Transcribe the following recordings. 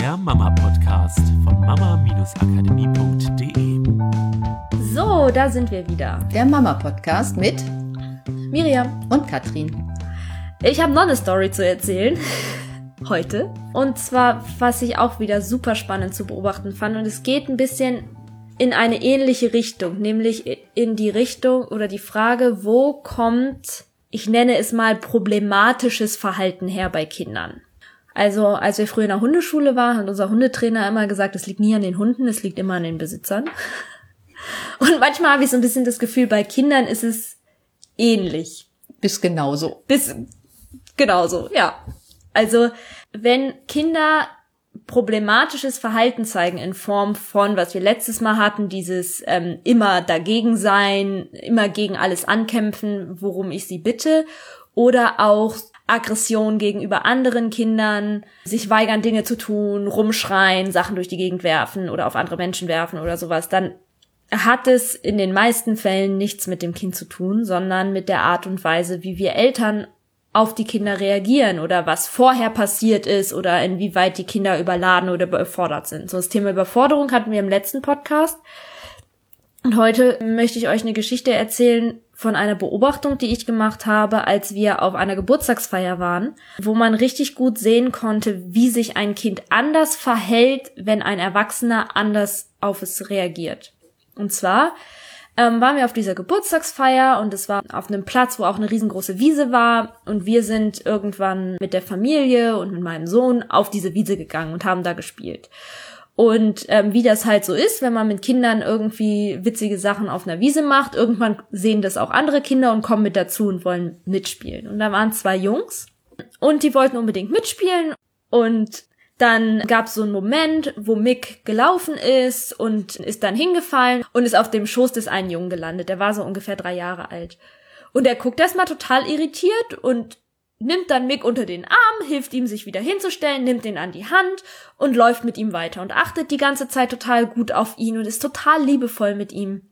der Mama-Podcast von mama-akademie.de. So, da sind wir wieder. Der Mama-Podcast mit Miriam. und Katrin. Ich habe noch eine Story zu erzählen. Heute. Und zwar, was ich auch wieder super spannend zu beobachten fand. Und es geht ein bisschen in eine ähnliche Richtung. Nämlich in die Richtung oder die Frage, wo kommt, ich nenne es mal problematisches Verhalten her bei Kindern. Also, als wir früher in der Hundeschule waren, hat unser Hundetrainer immer gesagt, es liegt nie an den Hunden, es liegt immer an den Besitzern. Und manchmal habe ich so ein bisschen das Gefühl, bei Kindern ist es ähnlich. Bis genauso. Bis genauso, ja. Also, wenn Kinder problematisches Verhalten zeigen in Form von, was wir letztes Mal hatten, dieses ähm, immer dagegen sein, immer gegen alles ankämpfen, worum ich sie bitte, oder auch Aggression gegenüber anderen Kindern, sich weigern, Dinge zu tun, rumschreien, Sachen durch die Gegend werfen oder auf andere Menschen werfen oder sowas, dann hat es in den meisten Fällen nichts mit dem Kind zu tun, sondern mit der Art und Weise, wie wir Eltern auf die Kinder reagieren oder was vorher passiert ist oder inwieweit die Kinder überladen oder überfordert sind. So das Thema Überforderung hatten wir im letzten Podcast. Und heute möchte ich euch eine Geschichte erzählen von einer Beobachtung, die ich gemacht habe, als wir auf einer Geburtstagsfeier waren, wo man richtig gut sehen konnte, wie sich ein Kind anders verhält, wenn ein Erwachsener anders auf es reagiert. Und zwar ähm, waren wir auf dieser Geburtstagsfeier und es war auf einem Platz, wo auch eine riesengroße Wiese war und wir sind irgendwann mit der Familie und mit meinem Sohn auf diese Wiese gegangen und haben da gespielt. Und ähm, wie das halt so ist, wenn man mit Kindern irgendwie witzige Sachen auf einer Wiese macht, irgendwann sehen das auch andere Kinder und kommen mit dazu und wollen mitspielen. Und da waren zwei Jungs und die wollten unbedingt mitspielen und dann gab es so einen Moment, wo Mick gelaufen ist und ist dann hingefallen und ist auf dem Schoß des einen Jungen gelandet. Der war so ungefähr drei Jahre alt. Und er guckt erstmal total irritiert und nimmt dann Mick unter den Arm, hilft ihm, sich wieder hinzustellen, nimmt ihn an die Hand und läuft mit ihm weiter und achtet die ganze Zeit total gut auf ihn und ist total liebevoll mit ihm.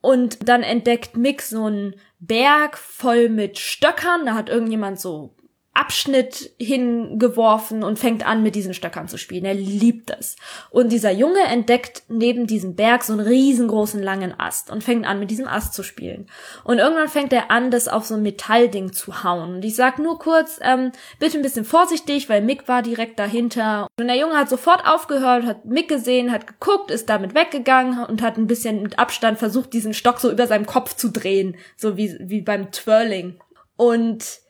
Und dann entdeckt Mick so einen Berg voll mit Stöckern, da hat irgendjemand so Abschnitt hingeworfen und fängt an, mit diesen Stöckern zu spielen. Er liebt es. Und dieser Junge entdeckt neben diesem Berg so einen riesengroßen langen Ast und fängt an, mit diesem Ast zu spielen. Und irgendwann fängt er an, das auf so ein Metallding zu hauen. Und ich sag nur kurz, ähm, bitte ein bisschen vorsichtig, weil Mick war direkt dahinter. Und der Junge hat sofort aufgehört, hat Mick gesehen, hat geguckt, ist damit weggegangen und hat ein bisschen mit Abstand versucht, diesen Stock so über seinem Kopf zu drehen. So wie, wie beim Twirling. Und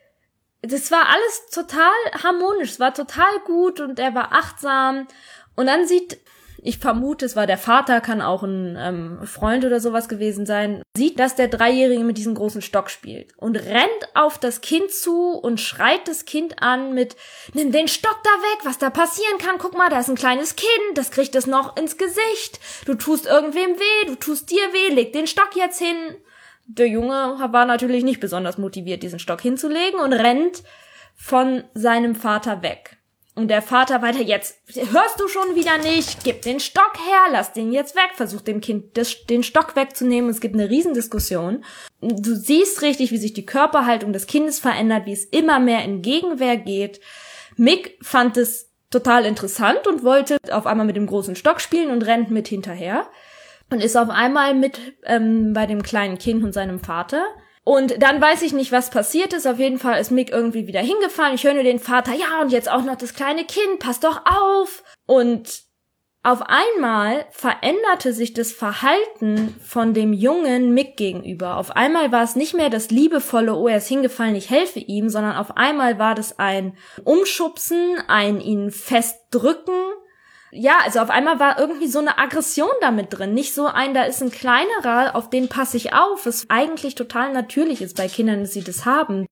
das war alles total harmonisch, es war total gut und er war achtsam. Und dann sieht, ich vermute, es war der Vater, kann auch ein ähm, Freund oder sowas gewesen sein, sieht, dass der Dreijährige mit diesem großen Stock spielt und rennt auf das Kind zu und schreit das Kind an mit, nimm den Stock da weg, was da passieren kann, guck mal, da ist ein kleines Kind, das kriegt es noch ins Gesicht, du tust irgendwem weh, du tust dir weh, leg den Stock jetzt hin der Junge war natürlich nicht besonders motiviert, diesen Stock hinzulegen und rennt von seinem Vater weg. Und der Vater weiter, jetzt hörst du schon wieder nicht, gib den Stock her, lass den jetzt weg, versucht dem Kind das, den Stock wegzunehmen. Es gibt eine Riesendiskussion. Du siehst richtig, wie sich die Körperhaltung des Kindes verändert, wie es immer mehr in Gegenwehr geht. Mick fand es total interessant und wollte auf einmal mit dem großen Stock spielen und rennt mit hinterher und ist auf einmal mit ähm, bei dem kleinen Kind und seinem Vater. Und dann weiß ich nicht, was passiert ist. Auf jeden Fall ist Mick irgendwie wieder hingefallen. Ich höre nur den Vater, ja, und jetzt auch noch das kleine Kind, pass doch auf. Und auf einmal veränderte sich das Verhalten von dem jungen Mick gegenüber. Auf einmal war es nicht mehr das liebevolle, oh, er ist hingefallen, ich helfe ihm, sondern auf einmal war das ein Umschubsen, ein ihn festdrücken, ja, also auf einmal war irgendwie so eine Aggression damit drin. Nicht so ein, da ist ein kleinerer, auf den passe ich auf, was eigentlich total natürlich ist bei Kindern, dass sie das haben.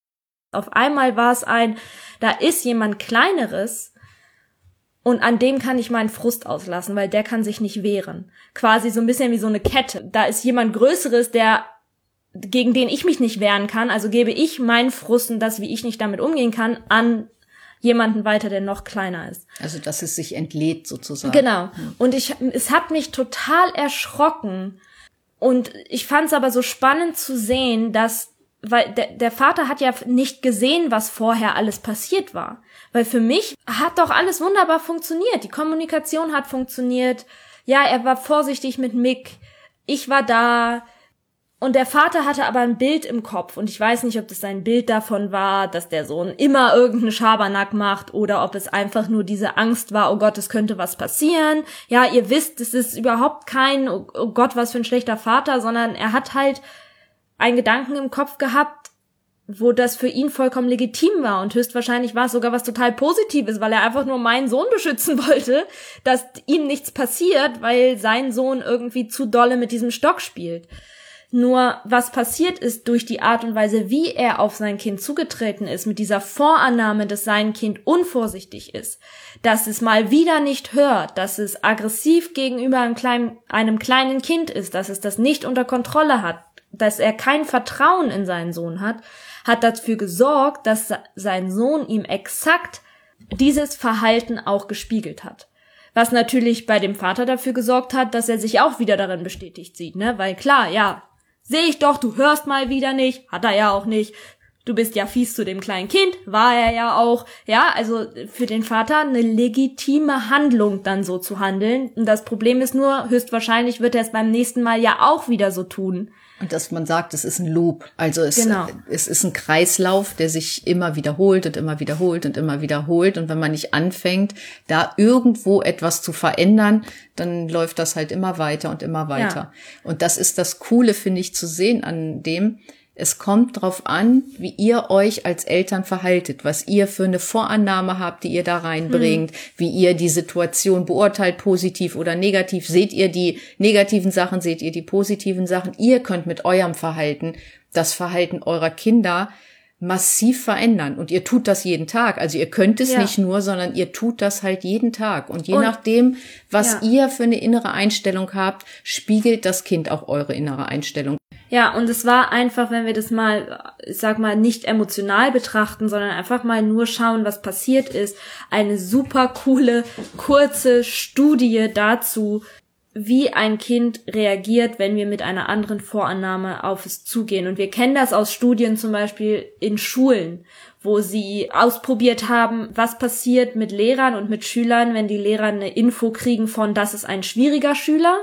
Auf einmal war es ein, da ist jemand kleineres und an dem kann ich meinen Frust auslassen, weil der kann sich nicht wehren. Quasi so ein bisschen wie so eine Kette. Da ist jemand Größeres, der gegen den ich mich nicht wehren kann, also gebe ich meinen Frust und das, wie ich nicht damit umgehen kann, an jemanden weiter, der noch kleiner ist. Also, dass es sich entlädt sozusagen. Genau. Und ich, es hat mich total erschrocken. Und ich fand es aber so spannend zu sehen, dass weil der, der Vater hat ja nicht gesehen, was vorher alles passiert war. Weil für mich hat doch alles wunderbar funktioniert. Die Kommunikation hat funktioniert. Ja, er war vorsichtig mit Mick. Ich war da. Und der Vater hatte aber ein Bild im Kopf. Und ich weiß nicht, ob das sein Bild davon war, dass der Sohn immer irgendeinen Schabernack macht oder ob es einfach nur diese Angst war, oh Gott, es könnte was passieren. Ja, ihr wisst, es ist überhaupt kein, oh Gott, was für ein schlechter Vater, sondern er hat halt einen Gedanken im Kopf gehabt, wo das für ihn vollkommen legitim war und höchstwahrscheinlich war es sogar was total Positives, weil er einfach nur meinen Sohn beschützen wollte, dass ihm nichts passiert, weil sein Sohn irgendwie zu dolle mit diesem Stock spielt. Nur was passiert ist durch die Art und Weise, wie er auf sein Kind zugetreten ist, mit dieser Vorannahme, dass sein Kind unvorsichtig ist, dass es mal wieder nicht hört, dass es aggressiv gegenüber einem kleinen, einem kleinen Kind ist, dass es das nicht unter Kontrolle hat, dass er kein Vertrauen in seinen Sohn hat, hat dafür gesorgt, dass sein Sohn ihm exakt dieses Verhalten auch gespiegelt hat. Was natürlich bei dem Vater dafür gesorgt hat, dass er sich auch wieder darin bestätigt sieht, ne? Weil klar, ja, sehe ich doch, du hörst mal wieder nicht, hat er ja auch nicht. Du bist ja fies zu dem kleinen Kind, war er ja auch. Ja, also für den Vater eine legitime Handlung dann so zu handeln. Und das Problem ist nur, höchstwahrscheinlich wird er es beim nächsten Mal ja auch wieder so tun. Und dass man sagt, es ist ein Loop. Also es, genau. es ist ein Kreislauf, der sich immer wiederholt und immer wiederholt und immer wiederholt. Und wenn man nicht anfängt, da irgendwo etwas zu verändern, dann läuft das halt immer weiter und immer weiter. Ja. Und das ist das Coole, finde ich, zu sehen an dem, es kommt drauf an, wie ihr euch als Eltern verhaltet, was ihr für eine Vorannahme habt, die ihr da reinbringt, hm. wie ihr die Situation beurteilt, positiv oder negativ. Seht ihr die negativen Sachen, seht ihr die positiven Sachen. Ihr könnt mit eurem Verhalten das Verhalten eurer Kinder massiv verändern. Und ihr tut das jeden Tag. Also ihr könnt es ja. nicht nur, sondern ihr tut das halt jeden Tag. Und je und, nachdem, was ja. ihr für eine innere Einstellung habt, spiegelt das Kind auch eure innere Einstellung. Ja, und es war einfach, wenn wir das mal, ich sag mal, nicht emotional betrachten, sondern einfach mal nur schauen, was passiert ist, eine super coole, kurze Studie dazu, wie ein Kind reagiert, wenn wir mit einer anderen Vorannahme auf es zugehen. Und wir kennen das aus Studien zum Beispiel in Schulen, wo sie ausprobiert haben, was passiert mit Lehrern und mit Schülern, wenn die Lehrer eine Info kriegen von, das ist ein schwieriger Schüler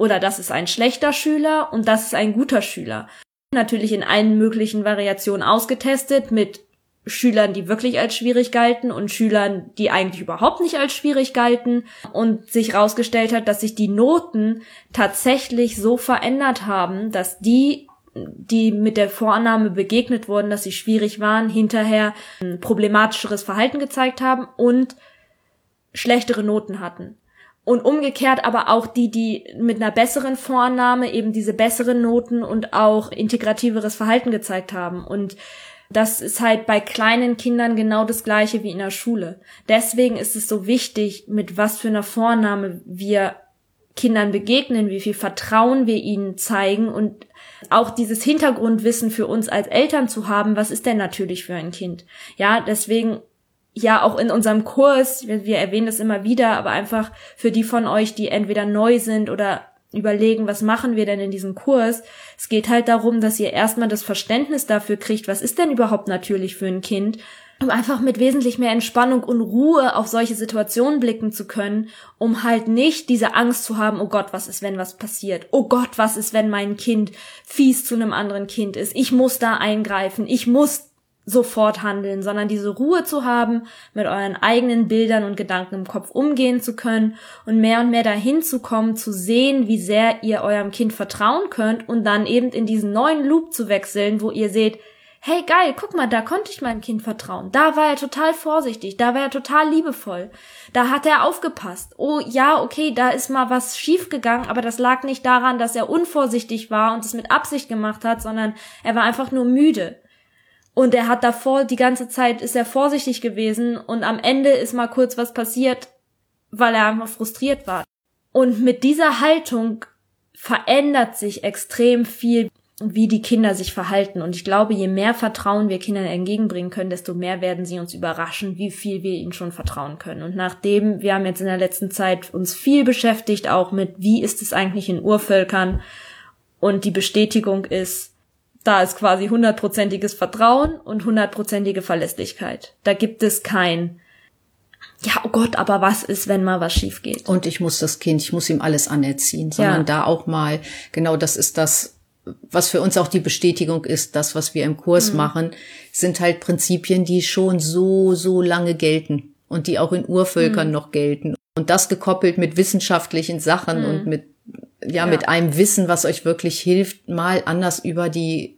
oder das ist ein schlechter Schüler und das ist ein guter Schüler. Natürlich in allen möglichen Variationen ausgetestet mit Schülern, die wirklich als schwierig galten und Schülern, die eigentlich überhaupt nicht als schwierig galten und sich herausgestellt hat, dass sich die Noten tatsächlich so verändert haben, dass die, die mit der Vorannahme begegnet wurden, dass sie schwierig waren, hinterher ein problematischeres Verhalten gezeigt haben und schlechtere Noten hatten. Und umgekehrt aber auch die, die mit einer besseren Vorannahme eben diese besseren Noten und auch integrativeres Verhalten gezeigt haben. Und das ist halt bei kleinen Kindern genau das gleiche wie in der Schule. Deswegen ist es so wichtig, mit was für einer Vornahme wir Kindern begegnen, wie viel Vertrauen wir ihnen zeigen und auch dieses Hintergrundwissen für uns als Eltern zu haben, was ist denn natürlich für ein Kind? Ja, deswegen ja auch in unserem Kurs, wir, erwähnen das immer wieder, aber einfach für die von euch, die entweder neu sind oder überlegen, was machen wir denn in diesem Kurs? Es geht halt darum, dass ihr erstmal das Verständnis dafür kriegt, was ist denn überhaupt natürlich für ein Kind, um einfach mit wesentlich mehr Entspannung und Ruhe auf solche Situationen blicken zu können, um halt nicht diese Angst zu haben, oh Gott, was ist, wenn was passiert? Oh Gott, was ist, wenn mein Kind fies zu einem anderen Kind ist? Ich muss da eingreifen, ich muss sofort handeln, sondern diese Ruhe zu haben, mit euren eigenen Bildern und Gedanken im Kopf umgehen zu können und mehr und mehr dahin zu kommen, zu sehen, wie sehr ihr eurem Kind vertrauen könnt und dann eben in diesen neuen Loop zu wechseln, wo ihr seht, hey geil, guck mal, da konnte ich meinem Kind vertrauen. Da war er total vorsichtig, da war er total liebevoll. Da hat er aufgepasst. Oh ja, okay, da ist mal was schiefgegangen, aber das lag nicht daran, dass er unvorsichtig war und es mit Absicht gemacht hat, sondern er war einfach nur müde. Und er hat davor die ganze Zeit ist er vorsichtig gewesen und am Ende ist mal kurz was passiert, weil er einfach frustriert war. Und mit dieser Haltung verändert sich extrem viel, wie die Kinder sich verhalten. Und ich glaube, je mehr Vertrauen wir Kindern entgegenbringen können, desto mehr werden sie uns überraschen, wie viel wir ihnen schon vertrauen können. Und nachdem, wir haben jetzt in der letzten Zeit uns viel beschäftigt, auch mit, wie ist es eigentlich in Urvölkern? Und die Bestätigung ist, Da ist quasi hundertprozentiges Vertrauen und hundertprozentige Verlässlichkeit. Da gibt es kein, ja, oh Gott, aber was ist, wenn mal was schief geht? Und ich muss das Kind, ich muss ihm alles anerziehen, sondern ja. da auch mal, genau das ist das, was für uns auch die Bestätigung ist, das, was wir im Kurs mhm. machen, sind halt Prinzipien, die schon so, so lange gelten und die auch in Urvölkern mhm. noch gelten. Und das gekoppelt mit wissenschaftlichen Sachen mhm. und mit, ja, ja, mit einem Wissen, was euch wirklich hilft, mal anders über die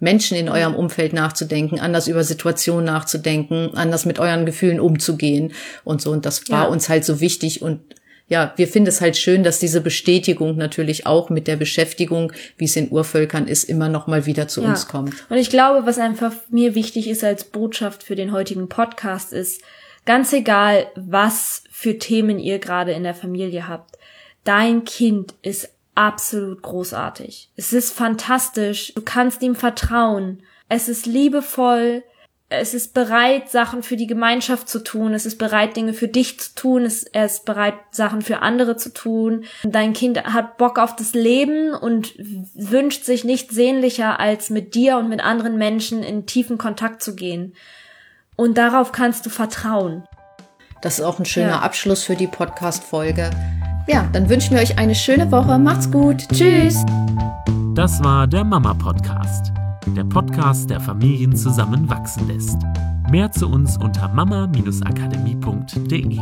Menschen in eurem Umfeld nachzudenken, anders über Situationen nachzudenken, anders mit euren Gefühlen umzugehen und so. Und das war ja. uns halt so wichtig und ja, wir finden es halt schön, dass diese Bestätigung natürlich auch mit der Beschäftigung, wie es in Urvölkern ist, immer noch mal wieder zu ja. uns kommt. Und ich glaube, was einfach mir wichtig ist als Botschaft für den heutigen Podcast ist, ganz egal, was für Themen ihr gerade in der Familie habt, dein Kind ist absolut großartig. Es ist fantastisch. Du kannst ihm vertrauen. Es ist liebevoll. Es ist bereit, Sachen für die Gemeinschaft zu tun. Es ist bereit, Dinge für dich zu tun. Es, ist bereit, Sachen für andere zu tun. Dein Kind hat Bock auf das Leben und wünscht sich nichts sehnlicher, als mit dir und mit anderen Menschen in tiefen Kontakt zu gehen. Und darauf kannst du vertrauen. Das ist auch ein schöner ja. Abschluss für die Podcast-Folge. Ja, dann wünschen wir euch eine schöne Woche. Macht's gut. Tschüss. Das war der Mama Podcast. Der Podcast, der Familien zusammenwachsen lässt. Mehr zu uns unter mama-akademie.de.